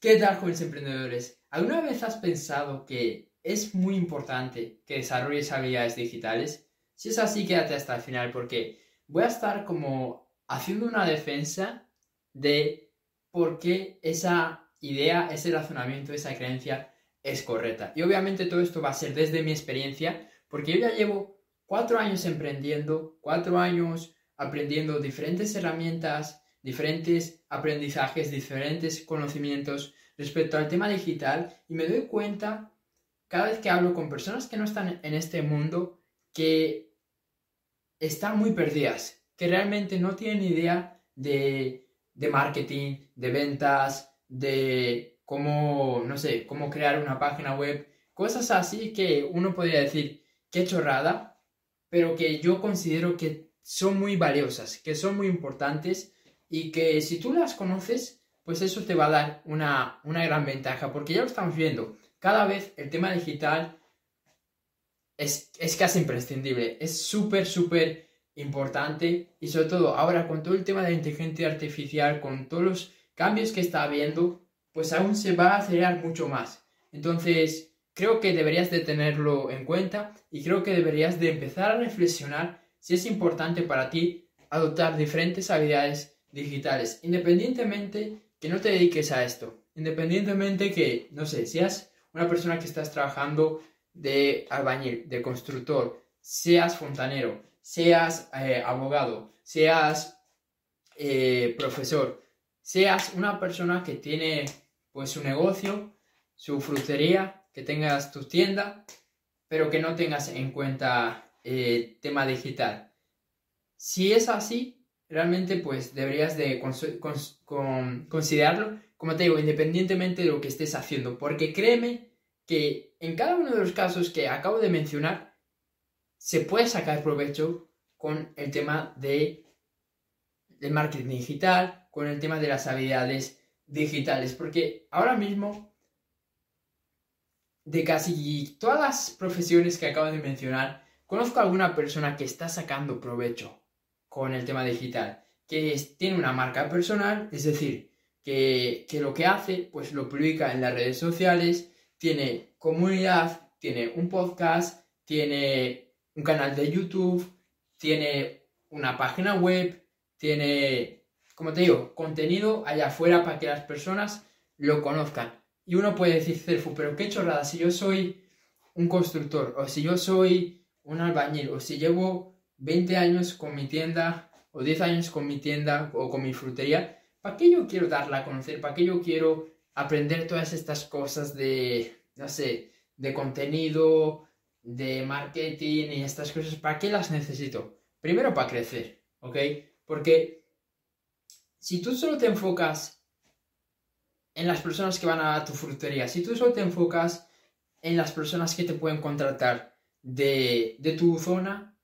¿Qué tal, jóvenes emprendedores? ¿Alguna vez has pensado que es muy importante que desarrolles habilidades digitales? Si es así, quédate hasta el final porque voy a estar como haciendo una defensa de por qué esa idea, ese razonamiento, esa creencia es correcta. Y obviamente todo esto va a ser desde mi experiencia porque yo ya llevo cuatro años emprendiendo, cuatro años aprendiendo diferentes herramientas, diferentes aprendizajes, diferentes conocimientos respecto al tema digital y me doy cuenta cada vez que hablo con personas que no están en este mundo que están muy perdidas, que realmente no tienen idea de, de marketing, de ventas, de cómo, no sé, cómo crear una página web, cosas así que uno podría decir, qué chorrada, pero que yo considero que son muy valiosas, que son muy importantes y que si tú las conoces, pues eso te va a dar una, gran ventaja, porque ya lo estamos viendo, cada vez el tema digital es, es casi imprescindible, es súper, súper importante y sobre todo ahora con todo el tema de la inteligencia artificial, con todos los cambios que está habiendo, pues aún se va a acelerar mucho más. Entonces, creo que deberías de tenerlo en cuenta y creo que deberías de empezar a reflexionar si es importante para ti adoptar diferentes habilidades digitales, independientemente que no te dediques a esto, independientemente que, no sé, seas una persona que estás trabajando de albañil, de constructor, seas fontanero, seas eh, abogado, seas eh, profesor, seas una persona que tiene pues su negocio, su frutería, que tengas tu tienda, pero que no tengas en cuenta eh, tema digital. Si es así, realmente pues deberías de considerarlo, como te digo, independientemente de lo que estés haciendo, porque créeme que en cada uno de los casos que acabo de mencionar, se puede sacar provecho con el tema de del marketing digital, con el tema de las habilidades digitales, porque ahora mismo de casi todas las profesiones que acabo de mencionar, conozco a alguna persona que está sacando provecho con el tema digital, que tiene una marca personal, es decir, que, lo que hace, pues lo publica en las redes sociales, tiene comunidad, tiene un podcast, tiene un canal de YouTube, tiene una página web, tiene, como te digo, contenido allá afuera para que las personas lo conozcan. Y uno puede decir, Cerfu, pero qué chorrada, si yo soy un constructor, o si yo soy un albañil, o si llevo 20 años con mi tienda o 10 años con mi tienda o con mi frutería, ¿para qué yo quiero darla a conocer? ¿Para qué yo quiero aprender todas estas cosas de, no sé, de contenido, de marketing y estas cosas? ¿Para qué las necesito? Primero para crecer, ¿ok? Porque si tú solo te enfocas en las personas que van a tu frutería, si tú solo te enfocas en las personas que te pueden contratar de, de tu zona,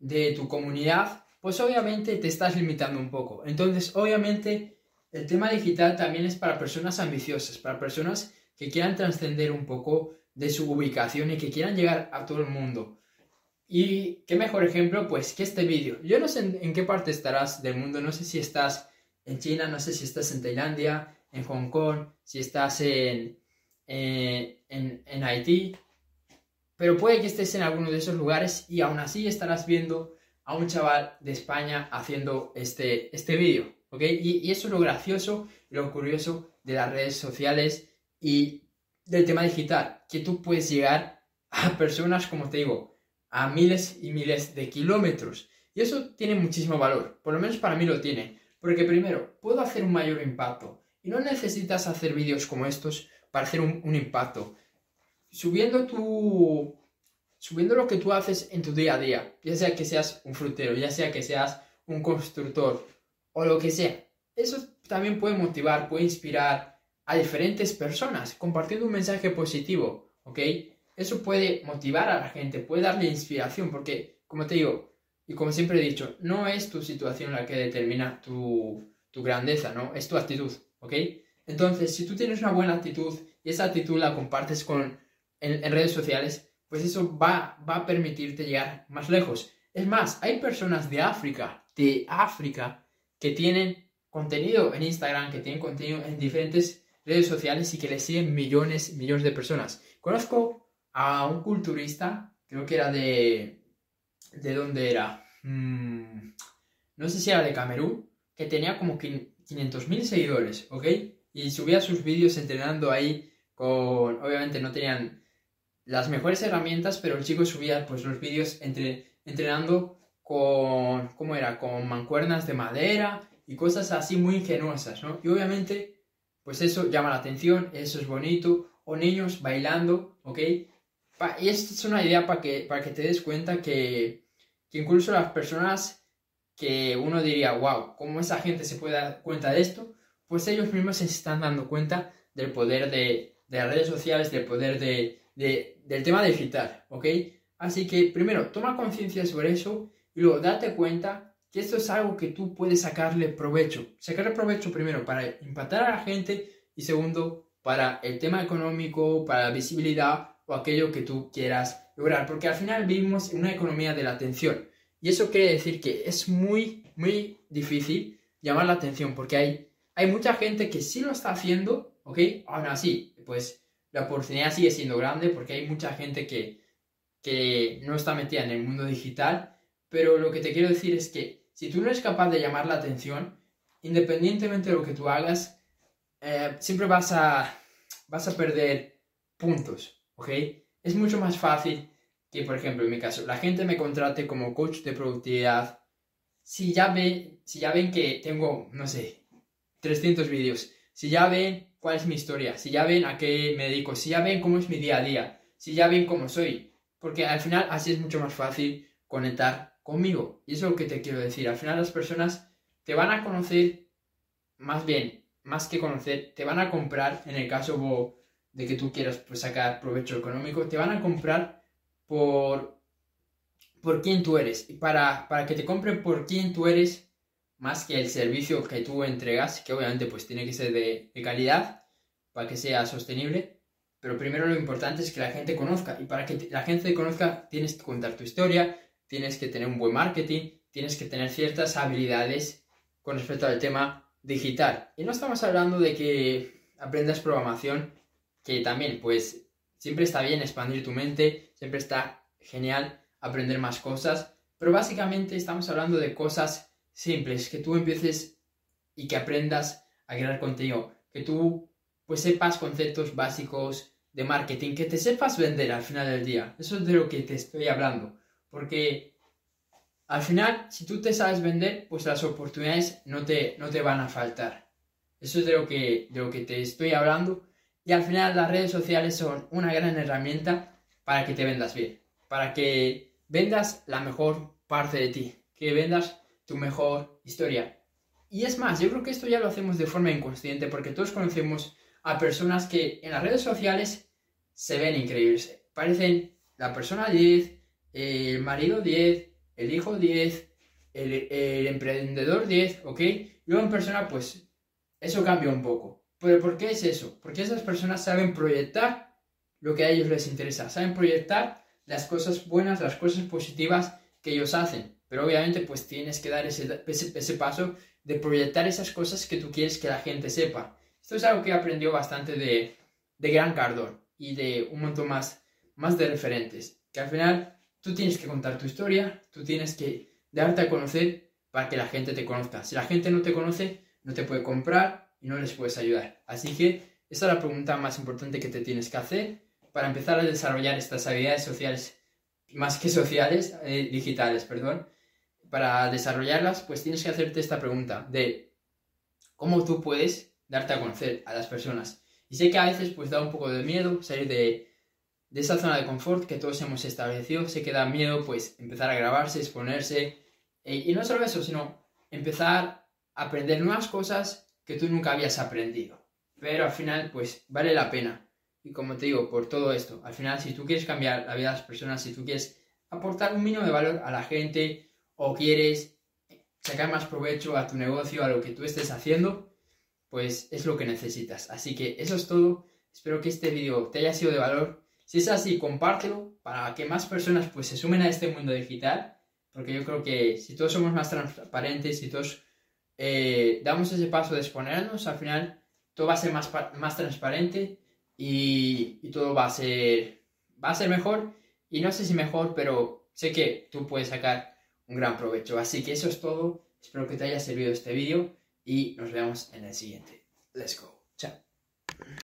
de tu comunidad, pues obviamente te estás limitando un poco. Entonces, obviamente, el tema digital también es para personas ambiciosas, para personas que quieran trascender un poco de su ubicación y que quieran llegar a todo el mundo. Y qué mejor ejemplo, pues, que este vídeo. Yo no sé en, qué parte estarás del mundo, no sé si estás en China, no sé si estás en Tailandia, en Hong Kong, si estás en, eh, en, en Haití, pero puede que estés en alguno de esos lugares y aún así estarás viendo a un chaval de España haciendo este, este vídeo, ¿ok? Y, eso es lo gracioso lo curioso de las redes sociales y del tema digital, que tú puedes llegar a personas, como te digo, a miles y miles de kilómetros. Y eso tiene muchísimo valor, por lo menos para mí lo tiene, porque primero, puedo hacer un mayor impacto y no necesitas hacer vídeos como estos para hacer un impacto subiendo tu subiendo lo que tú haces en tu día a día, ya sea que seas un frutero, ya sea que seas un constructor o lo que sea. Eso también puede motivar, puede inspirar a diferentes personas compartiendo un mensaje positivo, ¿ok? Eso puede motivar a la gente, puede darle inspiración, porque, como te digo, y como siempre he dicho, no es tu situación la que determina tu, tu grandeza, ¿no? Es tu actitud, ¿ok? Entonces, si tú tienes una buena actitud y esa actitud la compartes con en, redes sociales, pues eso va, va a permitirte llegar más lejos. Es más, hay personas de África, de África, que tienen contenido en Instagram, que tienen contenido en diferentes redes sociales y que le siguen millones, millones de personas. Conozco a un culturista, creo que era de... ¿De dónde era? Mm, no sé si era de Camerún, que tenía como 500.000 seguidores, ¿ok? Y subía sus vídeos entrenando ahí con... Obviamente no tenían las mejores herramientas, pero el chico subía pues los vídeos entre, entrenando con... ¿Cómo era? Con mancuernas de madera y cosas así muy ingenuosas, ¿no? Y obviamente pues eso llama la atención, eso es bonito, o niños bailando, ¿ok? y esto es una idea para que, que te des cuenta que, que incluso las personas que uno diría, wow, ¿cómo esa gente se puede dar cuenta de esto? Pues ellos mismos se están dando cuenta del poder de, de las redes sociales, del poder de, de, del tema digital, ¿ok? Así que primero, toma conciencia sobre eso y luego date cuenta que esto es algo que tú puedes sacarle provecho. Sacarle provecho primero para impactar a la gente y segundo, para el tema económico, para la visibilidad o aquello que tú quieras lograr. Porque al final vivimos en una economía de la atención. Y eso quiere decir que es muy, muy difícil llamar la atención porque hay, hay mucha gente que sí lo está haciendo, ¿ok? Aún así, pues la oportunidad sigue siendo grande porque hay mucha gente que, que no está metida en el mundo digital. Pero lo que te quiero decir es que si tú no eres capaz de llamar la atención, independientemente de lo que tú hagas, eh, siempre vas a, vas a perder puntos, ¿ok? Es mucho más fácil que, por ejemplo, en mi caso, la gente me contrate como coach de productividad. Si ya, ven, si ya ven que tengo, no sé, 300 vídeos, si ya ven cuál es mi historia, si ya ven a qué me dedico, si ya ven cómo es mi día a día, si ya ven cómo soy, porque al final así es mucho más fácil conectar conmigo. Y eso es lo que te quiero decir. Al final las personas te van a conocer más bien más que conocer, te van a comprar, en el caso de que tú quieras pues, sacar provecho económico, te van a comprar por, por quién tú eres. Y para, para que te compren por quién tú eres, más que el servicio que tú entregas, que obviamente pues tiene que ser de, calidad, para que sea sostenible, pero primero lo importante es que la gente conozca. Y para que la gente te conozca, tienes que contar tu historia, tienes que tener un buen marketing, tienes que tener ciertas habilidades con respecto al tema digital. Y no estamos hablando de que aprendas programación, que también, pues, siempre está bien expandir tu mente, siempre está genial aprender más cosas, pero básicamente estamos hablando de cosas simples, que tú empieces y que aprendas a crear contenido, que tú, pues, sepas conceptos básicos de marketing, que te sepas vender al final del día. Eso es de lo que te estoy hablando, porque al final, si tú te sabes vender, pues las oportunidades no te, no te van a faltar. Eso es de lo, que, de lo que te estoy hablando. Y al final las redes sociales son una gran herramienta para que te vendas bien. Para que vendas la mejor parte de ti. Que vendas tu mejor historia. Y es más, yo creo que esto ya lo hacemos de forma inconsciente porque todos conocemos a personas que en las redes sociales se ven increíbles. Parecen la persona 10, el marido 10, el hijo 10, el, emprendedor 10, ¿ok? Luego en persona, pues eso cambia un poco. ¿Pero por qué es eso? Porque esas personas saben proyectar lo que a ellos les interesa, saben proyectar las cosas buenas, las cosas positivas que ellos hacen. Pero obviamente pues tienes que dar ese, ese, paso de proyectar esas cosas que tú quieres que la gente sepa. Esto es algo que aprendió bastante de, de Gran Cardón y de un montón más, más de referentes. Que al final Tú tienes que contar tu historia, tú tienes que darte a conocer para que la gente te conozca. Si la gente no te conoce, no te puede comprar y no les puedes ayudar. Así que esa es la pregunta más importante que te tienes que hacer para empezar a desarrollar estas habilidades sociales, más que sociales, eh, digitales, perdón. Para desarrollarlas, pues tienes que hacerte esta pregunta de cómo tú puedes darte a conocer a las personas. Y sé que a veces pues da un poco de miedo salir de, de esa zona de confort que todos hemos establecido, se queda miedo pues empezar a grabarse, exponerse, eh, y no solo eso, sino empezar a aprender nuevas cosas que tú nunca habías aprendido. Pero al final pues vale la pena. Y como te digo, por todo esto, al final si tú quieres cambiar la vida de las personas, si tú quieres aportar un mínimo de valor a la gente o quieres sacar más provecho a tu negocio, a lo que tú estés haciendo, pues es lo que necesitas. Así que eso es todo. Espero que este vídeo te haya sido de valor si es así, compártelo para que más personas pues se sumen a este mundo digital, porque yo creo que si todos somos más transparentes, si todos eh, damos ese paso de exponernos, al final todo va a ser más, más transparente y, y, todo va a ser va a ser mejor y no sé si mejor, pero sé que tú puedes sacar un gran provecho. Así que eso es todo. Espero que te haya servido este vídeo y nos vemos en el siguiente. Let's go. Chao.